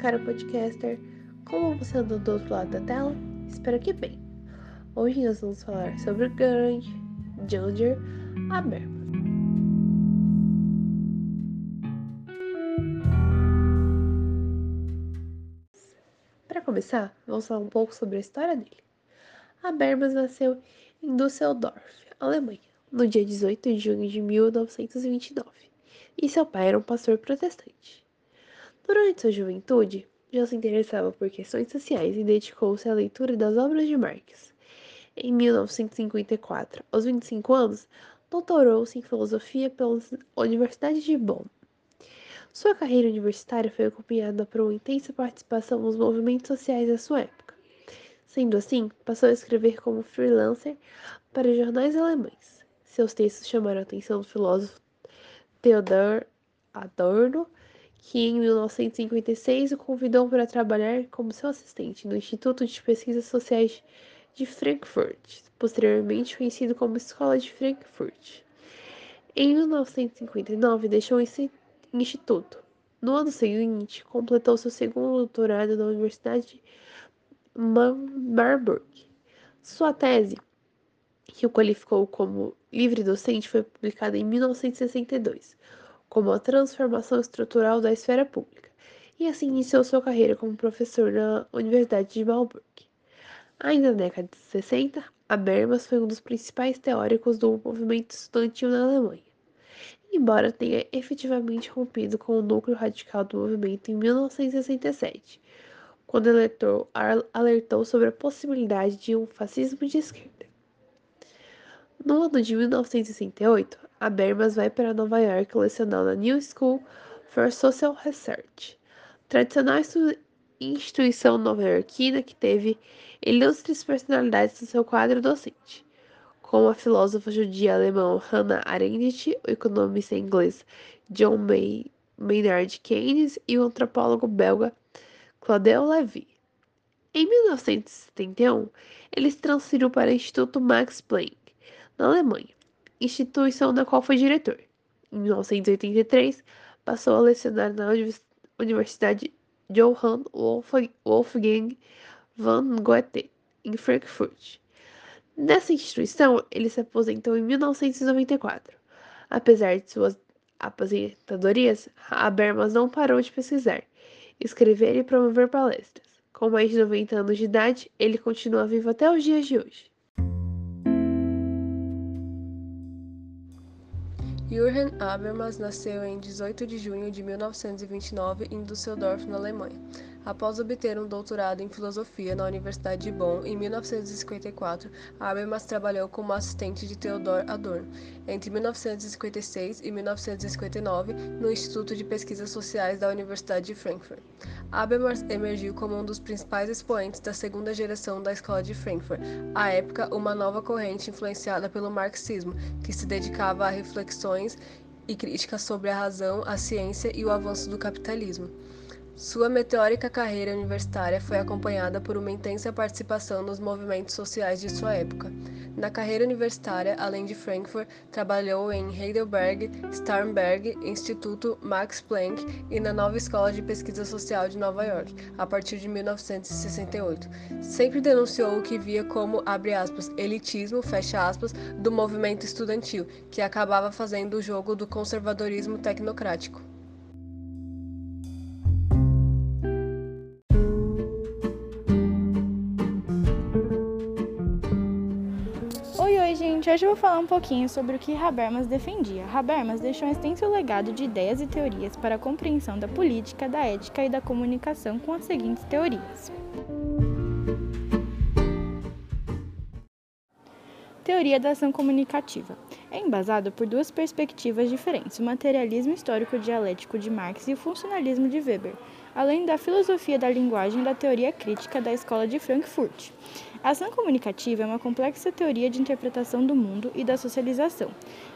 cara podcaster! Como você andou do outro lado da tela? Espero que bem! Hoje nós vamos falar sobre o grande Ginger Habermas. Para começar, vamos falar um pouco sobre a história dele. Habermas nasceu em Düsseldorf, Alemanha, no dia 18 de junho de 1929, e seu pai era um pastor protestante. Durante sua juventude, já se interessava por questões sociais e dedicou-se à leitura das obras de Marx. Em 1954, aos 25 anos, doutorou-se em filosofia pela Universidade de Bonn. Sua carreira universitária foi acompanhada por uma intensa participação nos movimentos sociais da sua época. Sendo assim, passou a escrever como freelancer para jornais alemães. Seus textos chamaram a atenção do filósofo Theodor Adorno que em 1956 o convidou para trabalhar como seu assistente no Instituto de Pesquisas Sociais de Frankfurt, posteriormente conhecido como Escola de Frankfurt. Em 1959 deixou esse instituto. No ano seguinte, completou seu segundo doutorado na Universidade de Marburg. Sua tese, que o qualificou como livre docente, foi publicada em 1962 como a transformação estrutural da esfera pública, e assim iniciou sua carreira como professor na Universidade de Marburg. Ainda na década de 60, Habermas foi um dos principais teóricos do movimento estudantil na Alemanha. Embora tenha efetivamente rompido com o núcleo radical do movimento em 1967, quando eleitor alertou sobre a possibilidade de um fascismo de esquerda. No ano de 1968, Habermas vai para Nova York lecionar na New School for Social Research, tradicional instituição nova-iorquina que teve ilustres personalidades no seu quadro docente, como a filósofa judia alemã Hannah Arendt, o economista inglês John May, Maynard Keynes e o antropólogo belga Claudel Levy. Em 1971, ele se transferiu para o Instituto Max Planck, na Alemanha, instituição da qual foi diretor. Em 1983, passou a lecionar na Universidade Johann Wolfgang von Goethe, em Frankfurt. Nessa instituição, ele se aposentou em 1994. Apesar de suas aposentadorias, Habermas não parou de pesquisar, escrever e promover palestras. Com mais de 90 anos de idade, ele continua vivo até os dias de hoje. Jürgen Habermas nasceu em 18 de junho de 1929 em Düsseldorf, na Alemanha. Após obter um doutorado em filosofia na Universidade de Bonn em 1954, Habermas trabalhou como assistente de Theodor Adorno entre 1956 e 1959 no Instituto de Pesquisas Sociais da Universidade de Frankfurt. Habermas emergiu como um dos principais expoentes da segunda geração da Escola de Frankfurt, à época uma nova corrente influenciada pelo marxismo, que se dedicava a reflexões e críticas sobre a razão, a ciência e o avanço do capitalismo. Sua meteórica carreira universitária foi acompanhada por uma intensa participação nos movimentos sociais de sua época. Na carreira universitária, além de Frankfurt, trabalhou em Heidelberg, Starnberg, Instituto Max Planck e na nova Escola de Pesquisa Social de Nova York, a partir de 1968. Sempre denunciou o que via como, aspas, elitismo, aspas, do movimento estudantil, que acabava fazendo o jogo do conservadorismo tecnocrático. Hoje eu vou falar um pouquinho sobre o que Habermas defendia. Habermas deixou um extenso legado de ideias e teorias para a compreensão da política, da ética e da comunicação com as seguintes teorias. Teoria da ação comunicativa. É embasado por duas perspectivas diferentes, o materialismo histórico dialético de Marx e o funcionalismo de Weber, além da filosofia da linguagem e da teoria crítica da Escola de Frankfurt. A ação comunicativa é uma complexa teoria de interpretação do mundo e da socialização.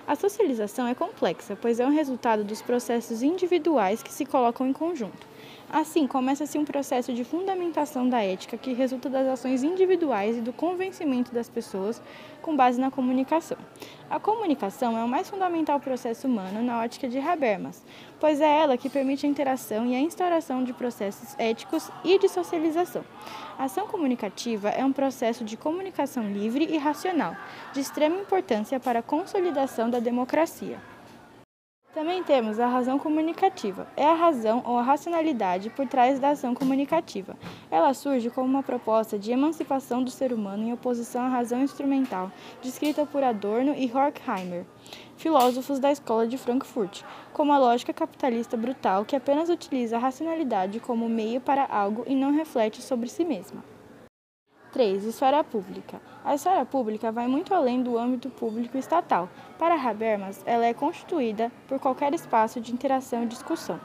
A socialização é complexa, pois é um resultado dos processos individuais que se colocam em conjunto. Assim, começa-se um processo de fundamentação da ética que resulta das ações individuais e do convencimento das pessoas com base na comunicação. A comunicação é o mais fundamental processo humano na ótica de Habermas, pois é ela que permite a interação e a instauração de processos éticos e de socialização. A ação comunicativa é um processo de comunicação livre e racional, de extrema importância para a consolidação da democracia. Também temos a razão comunicativa. É a razão ou a racionalidade por trás da ação comunicativa. Ela surge como uma proposta de emancipação do ser humano em oposição à razão instrumental, descrita por Adorno e Horkheimer, filósofos da escola de Frankfurt, como a lógica capitalista brutal que apenas utiliza a racionalidade como meio para algo e não reflete sobre si mesma. 3. Esfera pública. A esfera pública vai muito além do âmbito público estatal. Para Habermas, ela é constituída por qualquer espaço de interação e discussão.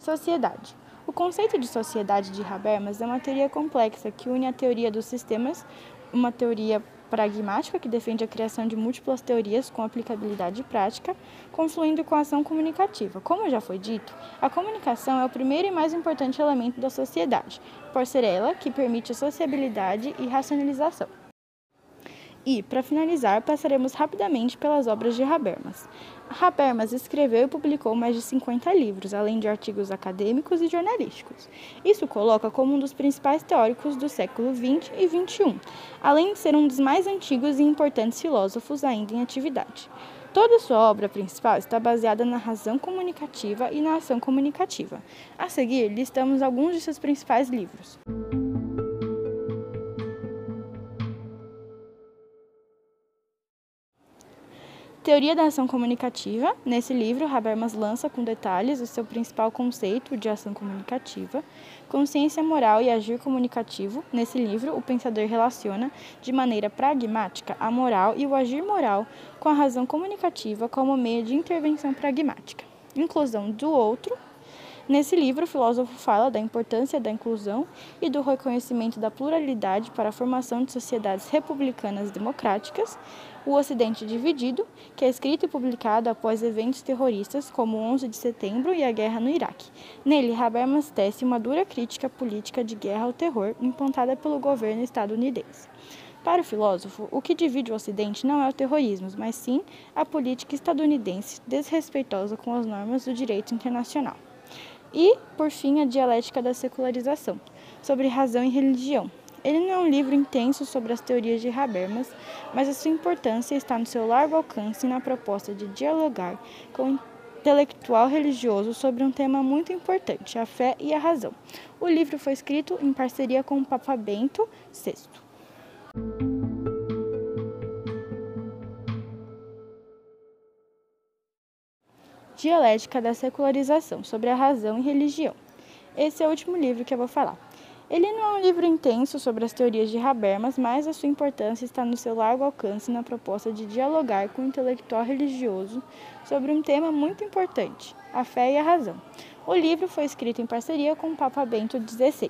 Sociedade. O conceito de sociedade de Habermas é uma teoria complexa que une a teoria dos sistemas, uma teoria pragmática, que defende a criação de múltiplas teorias com aplicabilidade prática, confluindo com a ação comunicativa. Como já foi dito, a comunicação é o primeiro e mais importante elemento da sociedade, por ser ela que permite a sociabilidade e racionalização. E, para finalizar, passaremos rapidamente pelas obras de Habermas. Habermas escreveu e publicou mais de 50 livros, além de artigos acadêmicos e jornalísticos. Isso coloca como um dos principais teóricos do século XX e XXI, além de ser um dos mais antigos e importantes filósofos ainda em atividade. Toda sua obra principal está baseada na razão comunicativa e na ação comunicativa. A seguir, listamos alguns de seus principais livros. Teoria da ação comunicativa. Nesse livro, Habermas lança com detalhes o seu principal conceito de ação comunicativa. Consciência moral e agir comunicativo. Nesse livro, o pensador relaciona de maneira pragmática a moral e o agir moral com a razão comunicativa como meio de intervenção pragmática. Inclusão do outro. Nesse livro, o filósofo fala da importância da inclusão e do reconhecimento da pluralidade para a formação de sociedades republicanas democráticas o Ocidente Dividido, que é escrito e publicado após eventos terroristas como o 11 de setembro e a guerra no Iraque. Nele, Habermas tece uma dura crítica política de guerra ao terror implantada pelo governo estadunidense. Para o filósofo, o que divide o Ocidente não é o terrorismo, mas sim a política estadunidense desrespeitosa com as normas do direito internacional. E, por fim, a dialética da secularização, sobre razão e religião, ele não é um livro intenso sobre as teorias de Habermas, mas a sua importância está no seu largo alcance e na proposta de dialogar com o intelectual religioso sobre um tema muito importante, a fé e a razão. O livro foi escrito em parceria com o Papa Bento VI. Dialética da Secularização sobre a Razão e Religião. Esse é o último livro que eu vou falar. Ele não é um livro intenso sobre as teorias de Habermas, mas a sua importância está no seu largo alcance na proposta de dialogar com o intelectual religioso sobre um tema muito importante, a fé e a razão. O livro foi escrito em parceria com o Papa Bento XVI.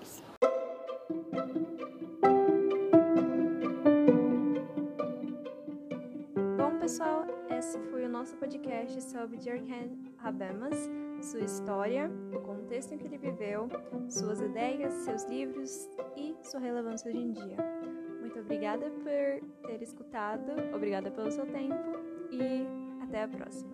nosso podcast sobre Jorgen Habermas, sua história, o contexto em que ele viveu, suas ideias, seus livros e sua relevância hoje em dia. Muito obrigada por ter escutado, obrigada pelo seu tempo e até a próxima.